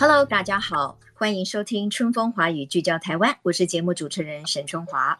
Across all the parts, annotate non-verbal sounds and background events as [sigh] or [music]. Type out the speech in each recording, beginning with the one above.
Hello，大家好，欢迎收听《春风华语》，聚焦台湾。我是节目主持人沈春华。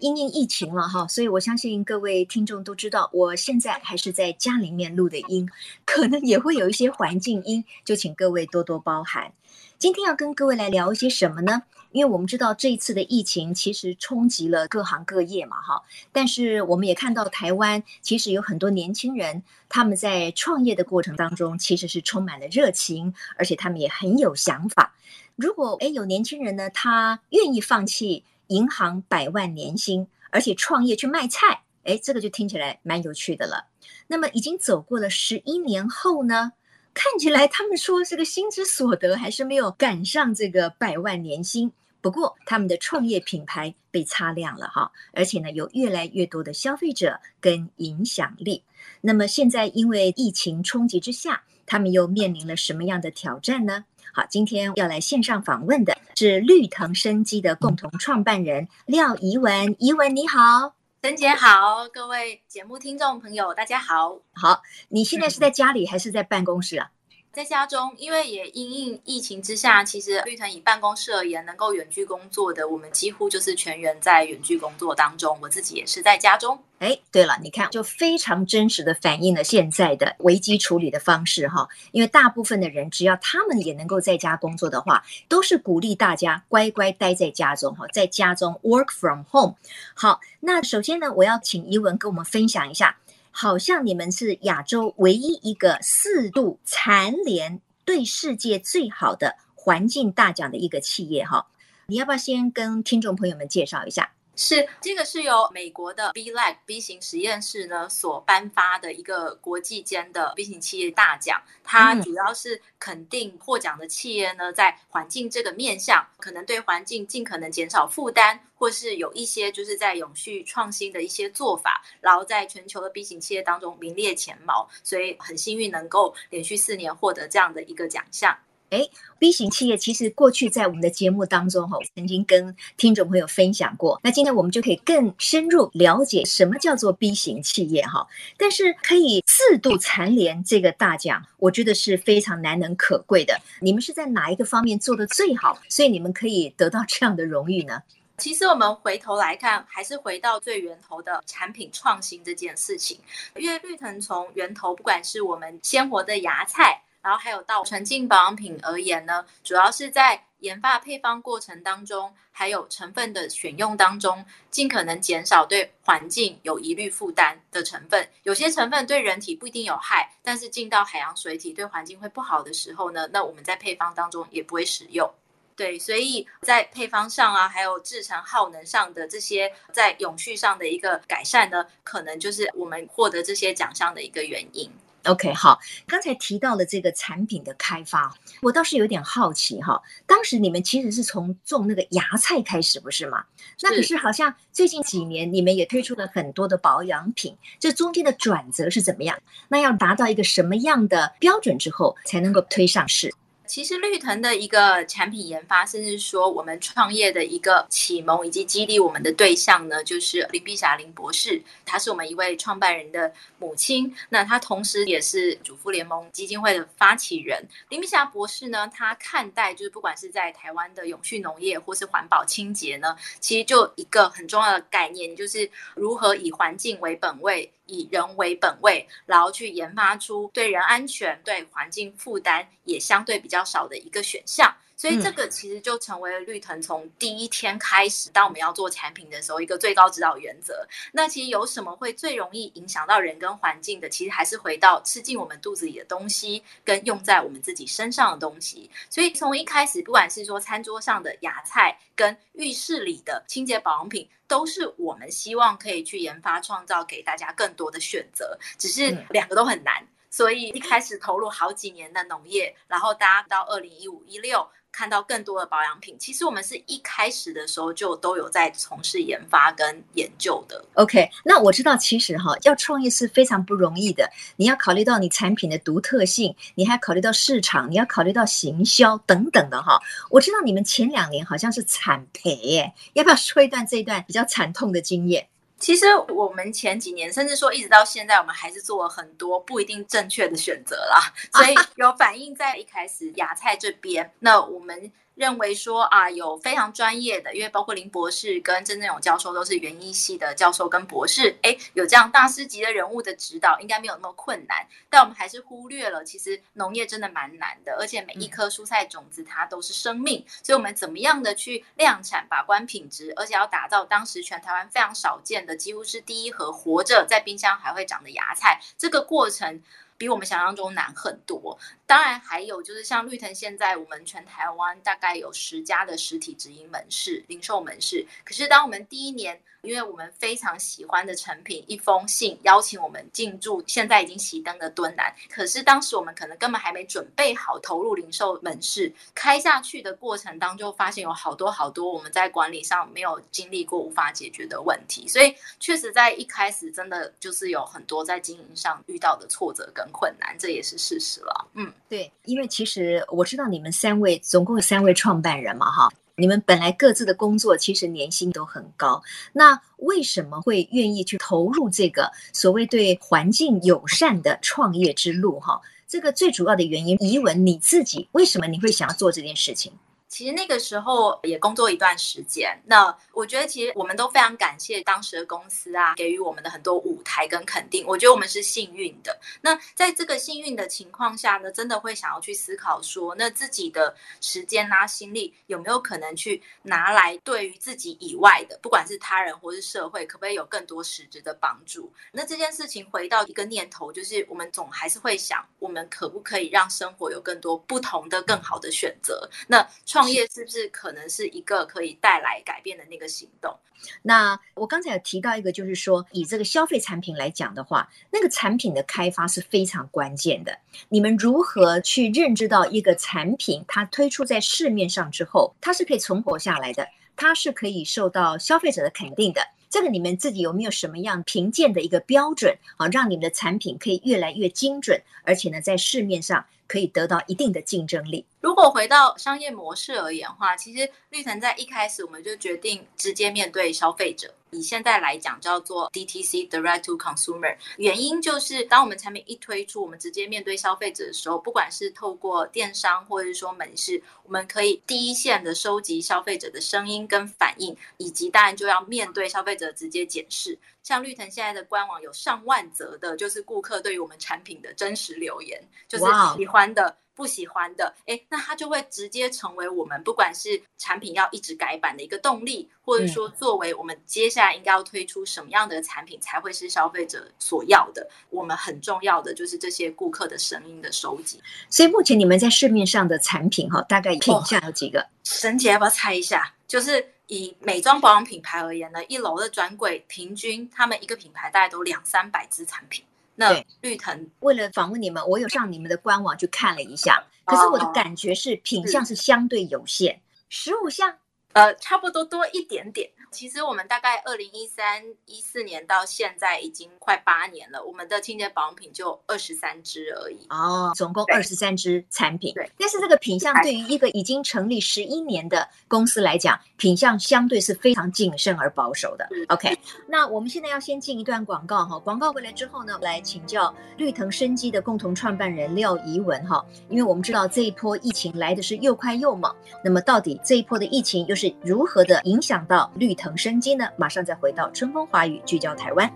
因应疫情了哈，所以我相信各位听众都知道，我现在还是在家里面录的音，可能也会有一些环境音，就请各位多多包涵。今天要跟各位来聊一些什么呢？因为我们知道这一次的疫情其实冲击了各行各业嘛，哈。但是我们也看到台湾其实有很多年轻人，他们在创业的过程当中其实是充满了热情，而且他们也很有想法。如果诶有年轻人呢，他愿意放弃银行百万年薪，而且创业去卖菜，诶，这个就听起来蛮有趣的了。那么已经走过了十一年后呢？看起来他们说这个薪资所得还是没有赶上这个百万年薪，不过他们的创业品牌被擦亮了哈，而且呢有越来越多的消费者跟影响力。那么现在因为疫情冲击之下，他们又面临了什么样的挑战呢？好，今天要来线上访问的是绿藤生机的共同创办人廖怡文，怡文你好。沈姐好，各位节目听众朋友，大家好。好，你现在是在家里还是在办公室啊？在家中，因为也因应疫情之下，其实绿腾以办公室而言，能够远距工作的，我们几乎就是全员在远距工作当中。我自己也是在家中。哎，对了，你看，就非常真实的反映了现在的危机处理的方式哈。因为大部分的人，只要他们也能够在家工作的话，都是鼓励大家乖乖待在家中哈，在家中 work from home。好，那首先呢，我要请怡文跟我们分享一下。好像你们是亚洲唯一一个四度蝉联对世界最好的环境大奖的一个企业哈，你要不要先跟听众朋友们介绍一下？是，这个是由美国的 B Lab B 型实验室呢所颁发的一个国际间的 B 型企业大奖，它主要是肯定获奖的企业呢，在环境这个面向，可能对环境尽可能减少负担，或是有一些就是在永续创新的一些做法，然后在全球的 B 型企业当中名列前茅，所以很幸运能够连续四年获得这样的一个奖项。哎，B 型企业其实过去在我们的节目当中哈，曾经跟听众朋友分享过。那今天我们就可以更深入了解什么叫做 B 型企业哈。但是可以四度蝉联这个大奖，我觉得是非常难能可贵的。你们是在哪一个方面做得最好，所以你们可以得到这样的荣誉呢？其实我们回头来看，还是回到最源头的产品创新这件事情。因为绿藤从源头，不管是我们鲜活的芽菜。然后还有到纯净保养品而言呢，主要是在研发配方过程当中，还有成分的选用当中，尽可能减少对环境有疑虑负担的成分。有些成分对人体不一定有害，但是进到海洋水体对环境会不好的时候呢，那我们在配方当中也不会使用。对，所以在配方上啊，还有制成耗能上的这些在永续上的一个改善呢，可能就是我们获得这些奖项的一个原因。OK，好，刚才提到了这个产品的开发，我倒是有点好奇哈。当时你们其实是从种那个芽菜开始，不是吗？那可是好像最近几年你们也推出了很多的保养品，这中间的转折是怎么样？那要达到一个什么样的标准之后才能够推上市？其实绿藤的一个产品研发，甚至说我们创业的一个启蒙以及激励我们的对象呢，就是林碧霞林博士，她是我们一位创办人的母亲，那她同时也是主妇联盟基金会的发起人。林碧霞博士呢，她看待就是不管是在台湾的永续农业或是环保清洁呢，其实就一个很重要的概念，就是如何以环境为本位。以人为本位，然后去研发出对人安全、对环境负担也相对比较少的一个选项。所以这个其实就成为了绿藤从第一天开始，当我们要做产品的时候，一个最高指导原则。那其实有什么会最容易影响到人跟环境的？其实还是回到吃进我们肚子里的东西，跟用在我们自己身上的东西。所以从一开始，不管是说餐桌上的芽菜，跟浴室里的清洁保养品，都是我们希望可以去研发创造给大家更多的选择。只是两个都很难。所以一开始投入好几年的农业，然后大家到二零一五一六。看到更多的保养品，其实我们是一开始的时候就都有在从事研发跟研究的。OK，那我知道，其实哈，要创业是非常不容易的。你要考虑到你产品的独特性，你还考虑到市场，你要考虑到行销等等的哈。我知道你们前两年好像是惨赔耶，要不要说一段这一段比较惨痛的经验？其实我们前几年，甚至说一直到现在，我们还是做了很多不一定正确的选择啦，所以 [laughs] 有反映在一开始亚菜这边。那我们。认为说啊，有非常专业的，因为包括林博士跟郑正勇教授都是园艺系的教授跟博士，诶，有这样大师级的人物的指导，应该没有那么困难。但我们还是忽略了，其实农业真的蛮难的，而且每一颗蔬菜种子它都是生命，所以我们怎么样的去量产、把关品质，而且要打造当时全台湾非常少见的，几乎是第一盒活着在冰箱还会长的芽菜，这个过程。比我们想象中难很多。当然，还有就是像绿藤，现在我们全台湾大概有十家的实体直营门市、零售门市。可是，当我们第一年，因为我们非常喜欢的成品，一封信邀请我们进驻，现在已经熄灯的敦南。可是当时我们可能根本还没准备好投入零售门市，开下去的过程当中，发现有好多好多我们在管理上没有经历过、无法解决的问题。所以，确实在一开始，真的就是有很多在经营上遇到的挫折跟困难，这也是事实了。嗯，对，因为其实我知道你们三位总共有三位创办人嘛，哈。你们本来各自的工作其实年薪都很高，那为什么会愿意去投入这个所谓对环境友善的创业之路？哈，这个最主要的原因，怡文你自己为什么你会想要做这件事情？其实那个时候也工作一段时间，那我觉得其实我们都非常感谢当时的公司啊，给予我们的很多舞台跟肯定。我觉得我们是幸运的。那在这个幸运的情况下呢，真的会想要去思考说，那自己的时间啊、心力有没有可能去拿来对于自己以外的，不管是他人或是社会，可不可以有更多实质的帮助？那这件事情回到一个念头，就是我们总还是会想，我们可不可以让生活有更多不同的、更好的选择？那创业是不是可能是一个可以带来改变的那个行动？那我刚才有提到一个，就是说以这个消费产品来讲的话，那个产品的开发是非常关键的。你们如何去认知到一个产品，它推出在市面上之后，它是可以存活下来的，它是可以受到消费者的肯定的？这个你们自己有没有什么样评鉴的一个标准啊，让你们的产品可以越来越精准，而且呢，在市面上可以得到一定的竞争力？如果回到商业模式而言的话，其实绿藤在一开始我们就决定直接面对消费者。以现在来讲，叫做 DTC（Direct to Consumer）。原因就是，当我们产品一推出，我们直接面对消费者的时候，不管是透过电商或者是说门市，我们可以第一线的收集消费者的声音跟反应，以及当然就要面对消费者直接检视。像绿藤现在的官网有上万则的，就是顾客对于我们产品的真实留言，就是喜欢的。不喜欢的，诶，那它就会直接成为我们不管是产品要一直改版的一个动力，或者说作为我们接下来应该要推出什么样的产品才会是消费者所要的。我们很重要的就是这些顾客的声音的收集。所以目前你们在市面上的产品哈，大概品项有几个？沈姐要不要猜一下？就是以美妆保养品牌而言呢，一楼的专柜平均他们一个品牌大概都两三百支产品。那绿藤为了访问你们，我有上你们的官网去看了一下，可是我的感觉是品相是相对有限，十五项，呃，差不多多一点点。其实我们大概二零一三一四年到现在已经快八年了，我们的清洁保养品就二十三支而已。哦，总共二十三支产品。对，但是这个品相对于一个已经成立十一年的公司来讲，品相相对是非常谨慎而保守的。OK，那我们现在要先进一段广告哈，广告回来之后呢，来请教绿藤生机的共同创办人廖怡文哈，因为我们知道这一波疫情来的是又快又猛，那么到底这一波的疫情又是如何的影响到绿藤生机呢？马上再回到春风华语，聚焦台湾。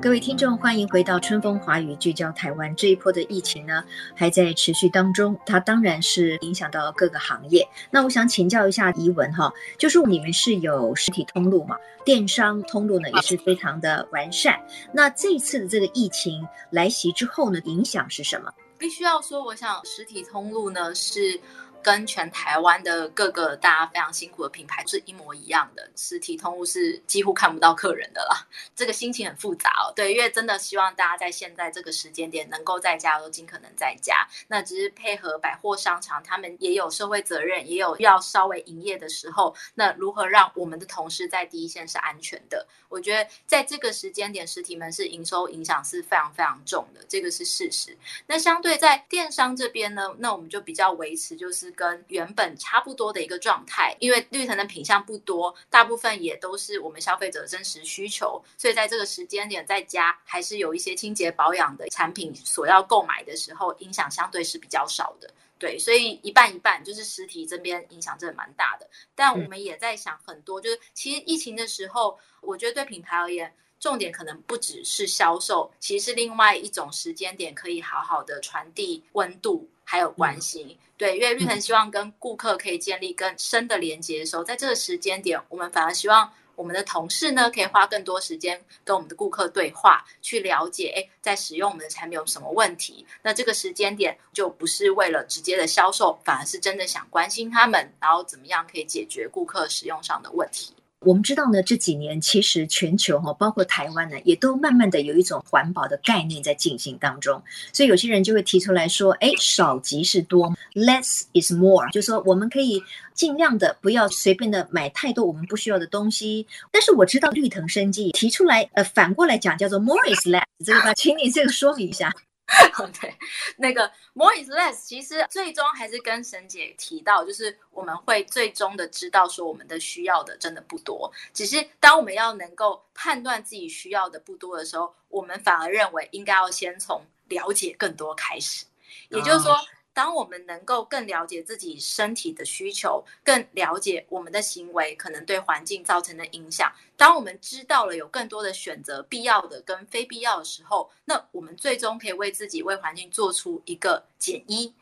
各位听众，欢迎回到春风华语，聚焦台湾。这一波的疫情呢，还在持续当中，它当然是影响到各个行业。那我想请教一下怡文哈，就是你们是有实体通路嘛？电商通路呢也是非常的完善。那这次的这个疫情来袭之后呢，影响是什么？必须要说，我想实体通路呢是跟全台湾的各个大家非常辛苦的品牌是一模一样的，实体通路是几乎看不到客人的啦。这个心情很复杂哦，对，因为真的希望大家在现在这个时间点能够在家都尽可能在家。那只是配合百货商场，他们也有社会责任，也有要稍微营业的时候，那如何让我们的同事在第一线是安全的？我觉得在这个时间点，实体门市营收影响是非常非常重的，这个是事实。那相对在电商这边呢，那我们就比较维持就是跟原本差不多的一个状态，因为绿藤的品相不多，大部分也都是我们消费者真实需求，所以在这个时间点，在家还是有一些清洁保养的产品所要购买的时候，影响相对是比较少的。对，所以一半一半，就是实体这边影响真的蛮大的。但我们也在想很多，就是其实疫情的时候，我觉得对品牌而言，重点可能不只是销售，其实是另外一种时间点，可以好好的传递温度还有关心。对，因为绿藤希望跟顾客可以建立更深的连接的时候，在这个时间点，我们反而希望。我们的同事呢，可以花更多时间跟我们的顾客对话，去了解，哎，在使用我们的产品有什么问题。那这个时间点就不是为了直接的销售，反而是真的想关心他们，然后怎么样可以解决顾客使用上的问题。我们知道呢，这几年其实全球哈，包括台湾呢，也都慢慢的有一种环保的概念在进行当中。所以有些人就会提出来说，哎，少即是多，less is more，就是说我们可以尽量的不要随便的买太多我们不需要的东西。但是我知道绿藤生机提出来，呃，反过来讲叫做 more is less，这个请你这个说明一下。[laughs] 对，那个 more is less，其实最终还是跟沈姐提到，就是我们会最终的知道说我们的需要的真的不多，只是当我们要能够判断自己需要的不多的时候，我们反而认为应该要先从了解更多开始，也就是说。当我们能够更了解自己身体的需求，更了解我们的行为可能对环境造成的影响，当我们知道了有更多的选择，必要的跟非必要的时候，那我们最终可以为自己、为环境做出一个减一，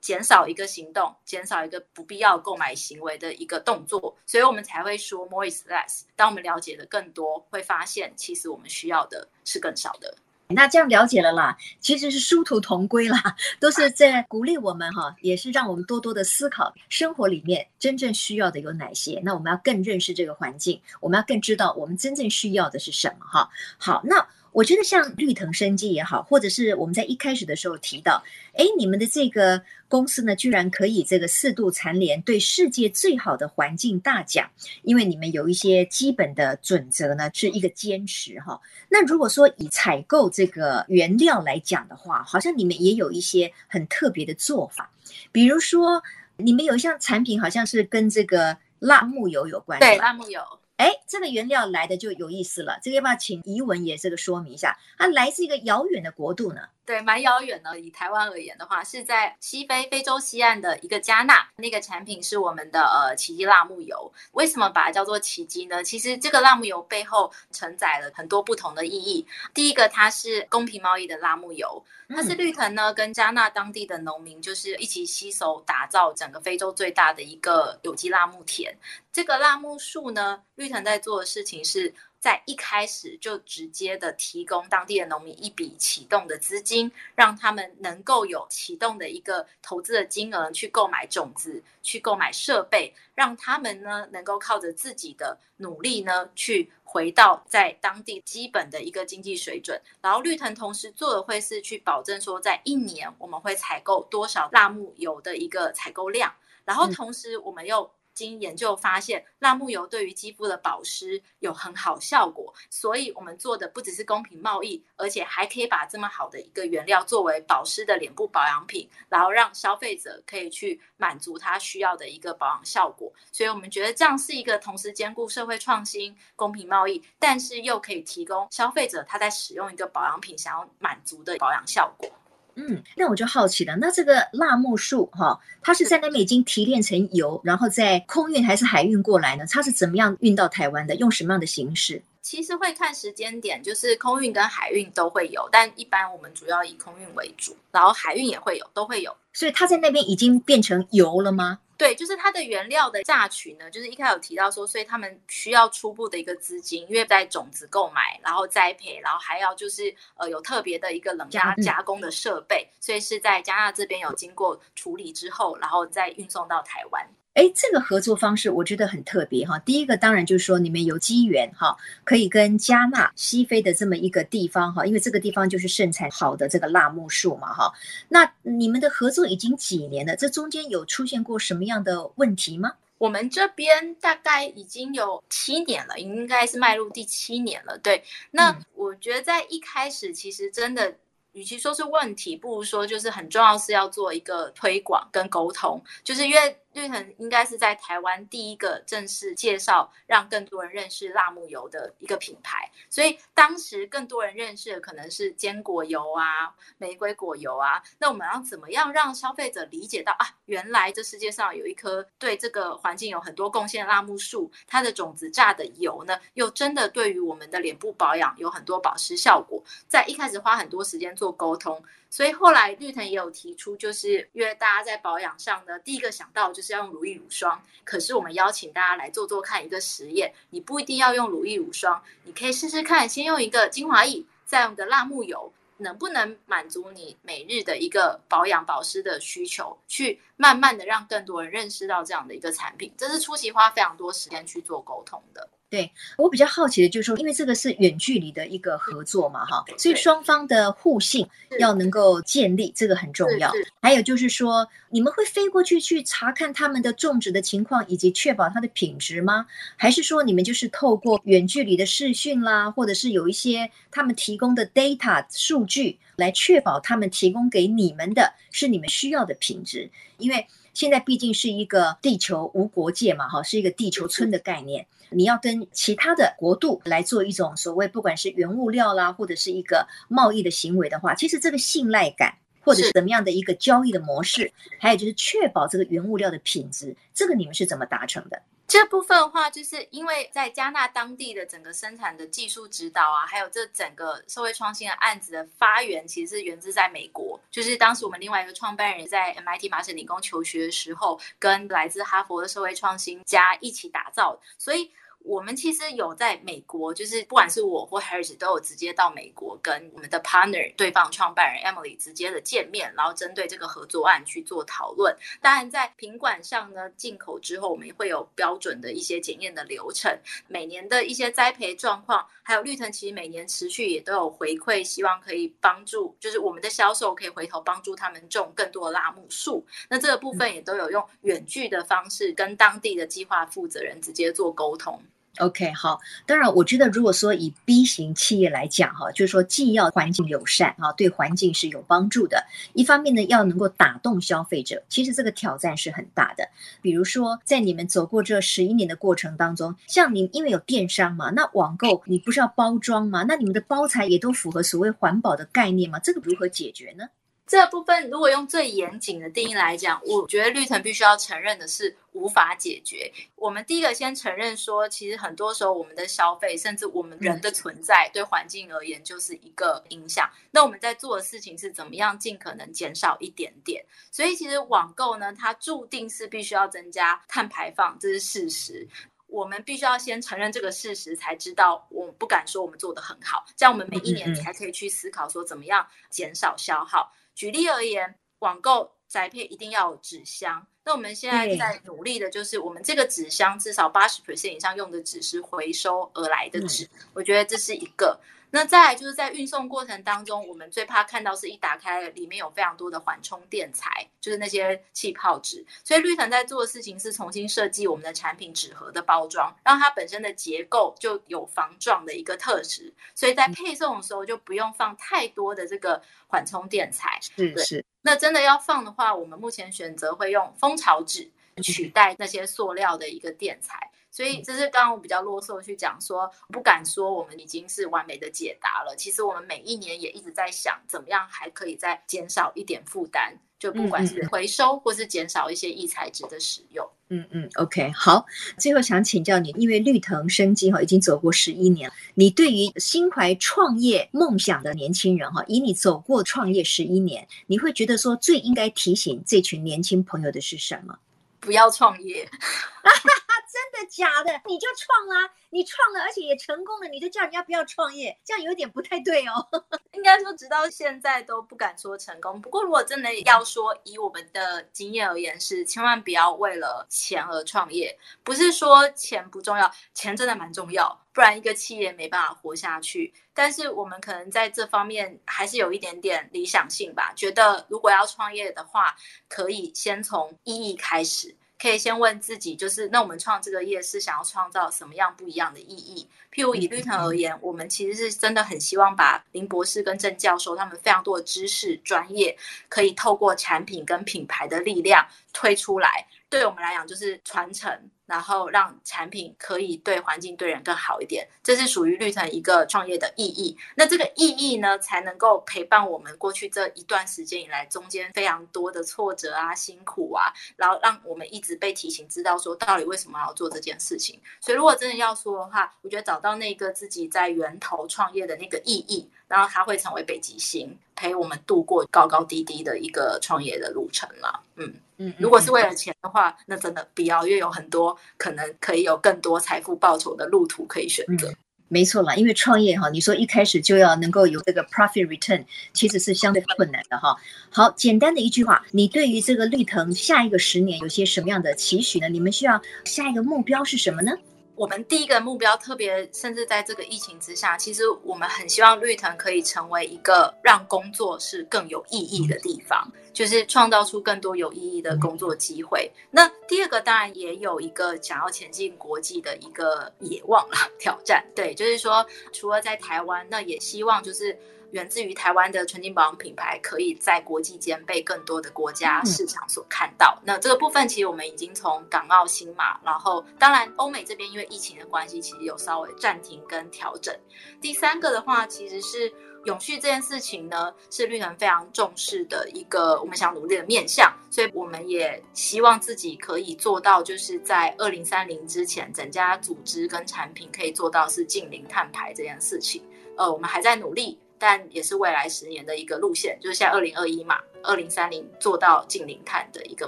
减少一个行动，减少一个不必要购买行为的一个动作。所以我们才会说 more is less。当我们了解的更多，会发现其实我们需要的是更少的。那这样了解了啦，其实是殊途同归啦，都是在鼓励我们哈，也是让我们多多的思考生活里面真正需要的有哪些。那我们要更认识这个环境，我们要更知道我们真正需要的是什么哈。好，那。我觉得像绿藤生机也好，或者是我们在一开始的时候提到，哎，你们的这个公司呢，居然可以这个四度蝉联对世界最好的环境大奖，因为你们有一些基本的准则呢，是一个坚持哈。那如果说以采购这个原料来讲的话，好像你们也有一些很特别的做法，比如说你们有一项产品好像是跟这个辣木油有关，对，辣木油。哎，这个原料来的就有意思了，这个要不要请怡文也这个说明一下？它来自一个遥远的国度呢？对，蛮遥远的。以台湾而言的话，是在西非非洲西岸的一个加纳，那个产品是我们的呃奇迹辣木油。为什么把它叫做奇迹呢？其实这个辣木油背后承载了很多不同的意义。第一个，它是公平贸易的辣木油，它是绿藤呢跟加纳当地的农民就是一起携手打造整个非洲最大的一个有机辣木田。这个辣木树呢，绿藤在做的事情是。在一开始就直接的提供当地的农民一笔启动的资金，让他们能够有启动的一个投资的金额去购买种子，去购买设备，让他们呢能够靠着自己的努力呢去回到在当地基本的一个经济水准。然后绿藤同时做的会是去保证说，在一年我们会采购多少辣木油的一个采购量，然后同时我们又。经研究发现，辣木油对于肌肤的保湿有很好效果，所以我们做的不只是公平贸易，而且还可以把这么好的一个原料作为保湿的脸部保养品，然后让消费者可以去满足他需要的一个保养效果。所以我们觉得这样是一个同时兼顾社会创新、公平贸易，但是又可以提供消费者他在使用一个保养品想要满足的保养效果。嗯，那我就好奇了，那这个辣木树哈，它是在那边已经提炼成油，然后在空运还是海运过来呢？它是怎么样运到台湾的？用什么样的形式？其实会看时间点，就是空运跟海运都会有，但一般我们主要以空运为主，然后海运也会有，都会有。所以它在那边已经变成油了吗？对，就是它的原料的榨取呢，就是一开始有提到说，所以他们需要初步的一个资金，因为在种子购买，然后栽培，然后还要就是呃有特别的一个冷压加工的设备，所以是在加拿大这边有经过处理之后，然后再运送到台湾。哎，这个合作方式我觉得很特别哈。第一个当然就是说你们有机缘哈，可以跟加纳西非的这么一个地方哈，因为这个地方就是盛产好的这个辣木树嘛哈。那你们的合作已经几年了？这中间有出现过什么样的问题吗？我们这边大概已经有七年了，应该是迈入第七年了。对，那我觉得在一开始其实真的。与其说是问题，不如说就是很重要，是要做一个推广跟沟通，就是因为。绿藤应该是在台湾第一个正式介绍，让更多人认识辣木油的一个品牌。所以当时更多人认识的可能是坚果油啊、玫瑰果油啊。那我们要怎么样让消费者理解到啊，原来这世界上有一棵对这个环境有很多贡献的辣木树，它的种子榨的油呢，又真的对于我们的脸部保养有很多保湿效果。在一开始花很多时间做沟通。所以后来绿藤也有提出，就是因为大家在保养上呢，第一个想到就是要用乳液乳霜。可是我们邀请大家来做做看一个实验，你不一定要用乳液乳霜，你可以试试看，先用一个精华液，再用个辣木油，能不能满足你每日的一个保养保湿的需求？去慢慢的让更多人认识到这样的一个产品，这是初期花非常多时间去做沟通的。对，我比较好奇的就是说，因为这个是远距离的一个合作嘛，哈，所以双方的互信要能够建立，这个很重要。还有就是说，你们会飞过去去查看他们的种植的情况，以及确保它的品质吗？还是说你们就是透过远距离的视讯啦，或者是有一些他们提供的 data 数据来确保他们提供给你们的是你们需要的品质？因为现在毕竟是一个地球无国界嘛，哈，是一个地球村的概念。你要跟其他的国度来做一种所谓，不管是原物料啦，或者是一个贸易的行为的话，其实这个信赖感，或者是怎么样的一个交易的模式，还有就是确保这个原物料的品质，这个你们是怎么达成的？这部分的话，就是因为在加纳当地的整个生产的技术指导啊，还有这整个社会创新的案子的发源，其实是源自在美国。就是当时我们另外一个创办人在 MIT 麻省理工求学的时候，跟来自哈佛的社会创新家一起打造，所以。我们其实有在美国，就是不管是我或 Harris 都有直接到美国跟我们的 partner 对方创办人 Emily 直接的见面，然后针对这个合作案去做讨论。当然，在品管上呢，进口之后我们也会有标准的一些检验的流程，每年的一些栽培状况，还有绿藤其实每年持续也都有回馈，希望可以帮助，就是我们的销售可以回头帮助他们种更多的辣木树。那这个部分也都有用远距的方式跟当地的计划负责人直接做沟通。OK，好。当然，我觉得如果说以 B 型企业来讲，哈，就是说既要环境友善，啊，对环境是有帮助的。一方面呢，要能够打动消费者，其实这个挑战是很大的。比如说，在你们走过这十一年的过程当中，像你因为有电商嘛，那网购你不是要包装吗？那你们的包材也都符合所谓环保的概念吗？这个如何解决呢？这部分如果用最严谨的定义来讲，我觉得绿藤必须要承认的是无法解决。我们第一个先承认说，其实很多时候我们的消费，甚至我们人的存在，对环境而言就是一个影响。那我们在做的事情是怎么样尽可能减少一点点？所以其实网购呢，它注定是必须要增加碳排放，这是事实。我们必须要先承认这个事实，才知道我们不敢说我们做的很好。这样我们每一年才可以去思考说怎么样减少消耗。举例而言，网购宅配一定要有纸箱。那我们现在在努力的就是，我们这个纸箱至少八十 percent 以上用的纸是回收而来的纸。我觉得这是一个。那再来就是在运送过程当中，我们最怕看到是一打开里面有非常多的缓冲垫材，就是那些气泡纸。所以绿藤在做的事情是重新设计我们的产品纸盒的包装，让它本身的结构就有防撞的一个特质。所以在配送的时候就不用放太多的这个缓冲垫材。是是。那真的要放的话，我们目前选择会用蜂巢纸取代那些塑料的一个垫材。所以这是刚刚我比较啰嗦去讲说，不敢说我们已经是完美的解答了。其实我们每一年也一直在想，怎么样还可以再减少一点负担，就不管是回收或是减少一些异材质的使用。嗯嗯，OK，好。最后想请教你，因为绿藤生机哈已经走过十一年，你对于心怀创业梦想的年轻人哈，以你走过创业十一年，你会觉得说最应该提醒这群年轻朋友的是什么？不要创业。[laughs] 真的假的？你就创啦，你创了，而且也成功了，你就叫人家不要创业，这样有点不太对哦。[laughs] 应该说，直到现在都不敢说成功。不过，如果真的要说，以我们的经验而言，是千万不要为了钱而创业。不是说钱不重要，钱真的蛮重要，不然一个企业没办法活下去。但是，我们可能在这方面还是有一点点理想性吧，觉得如果要创业的话，可以先从意义开始。可以先问自己，就是那我们创这个业是想要创造什么样不一样的意义？譬如以绿藤而言，我们其实是真的很希望把林博士跟郑教授他们非常多的知识专业，可以透过产品跟品牌的力量推出来。对我们来讲，就是传承。然后让产品可以对环境、对人更好一点，这是属于绿藤一个创业的意义。那这个意义呢，才能够陪伴我们过去这一段时间以来中间非常多的挫折啊、辛苦啊，然后让我们一直被提醒，知道说到底为什么要做这件事情。所以，如果真的要说的话，我觉得找到那个自己在源头创业的那个意义，然后它会成为北极星，陪我们度过高高低低的一个创业的路程了。嗯。嗯，如果是为了钱的话，那真的不要，因为有很多可能可以有更多财富报酬的路途可以选择。嗯，没错啦，因为创业哈，你说一开始就要能够有这个 profit return，其实是相对困难的哈。好，简单的一句话，你对于这个绿藤下一个十年有些什么样的期许呢？你们需要下一个目标是什么呢？我们第一个目标，特别甚至在这个疫情之下，其实我们很希望绿藤可以成为一个让工作是更有意义的地方，就是创造出更多有意义的工作机会。那第二个当然也有一个想要前进国际的一个野望啊，挑战。对，就是说除了在台湾，那也希望就是。源自于台湾的纯净保养品牌，可以在国际间被更多的国家市场所看到。嗯、那这个部分，其实我们已经从港澳、新马，然后当然欧美这边因为疫情的关系，其实有稍微暂停跟调整。第三个的话，其实是永续这件事情呢，是绿能非常重视的一个我们想努力的面向，所以我们也希望自己可以做到，就是在二零三零之前，整家组织跟产品可以做到是近零碳排这件事情。呃，我们还在努力。但也是未来十年的一个路线，就是现在二零二一嘛，二零三零做到近零碳的一个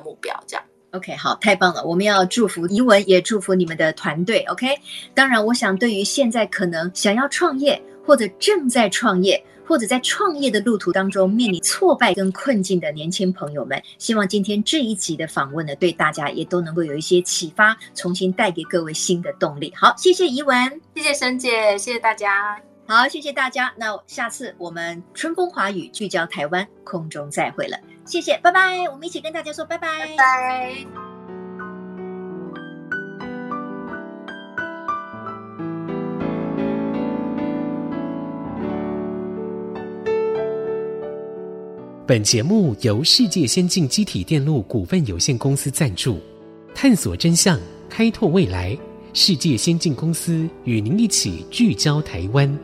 目标，这样。OK，好，太棒了！我们要祝福怡文，也祝福你们的团队。OK，当然，我想对于现在可能想要创业，或者正在创业，或者在创业的路途当中面临挫败跟困境的年轻朋友们，希望今天这一集的访问呢，对大家也都能够有一些启发，重新带给各位新的动力。好，谢谢怡文，谢谢沈姐，谢谢大家。好，谢谢大家。那下次我们春风华语聚焦台湾，空中再会了。谢谢，拜拜。我们一起跟大家说拜拜，拜拜。本节目由世界先进机体电路股份有限公司赞助，探索真相，开拓未来。世界先进公司与您一起聚焦台湾。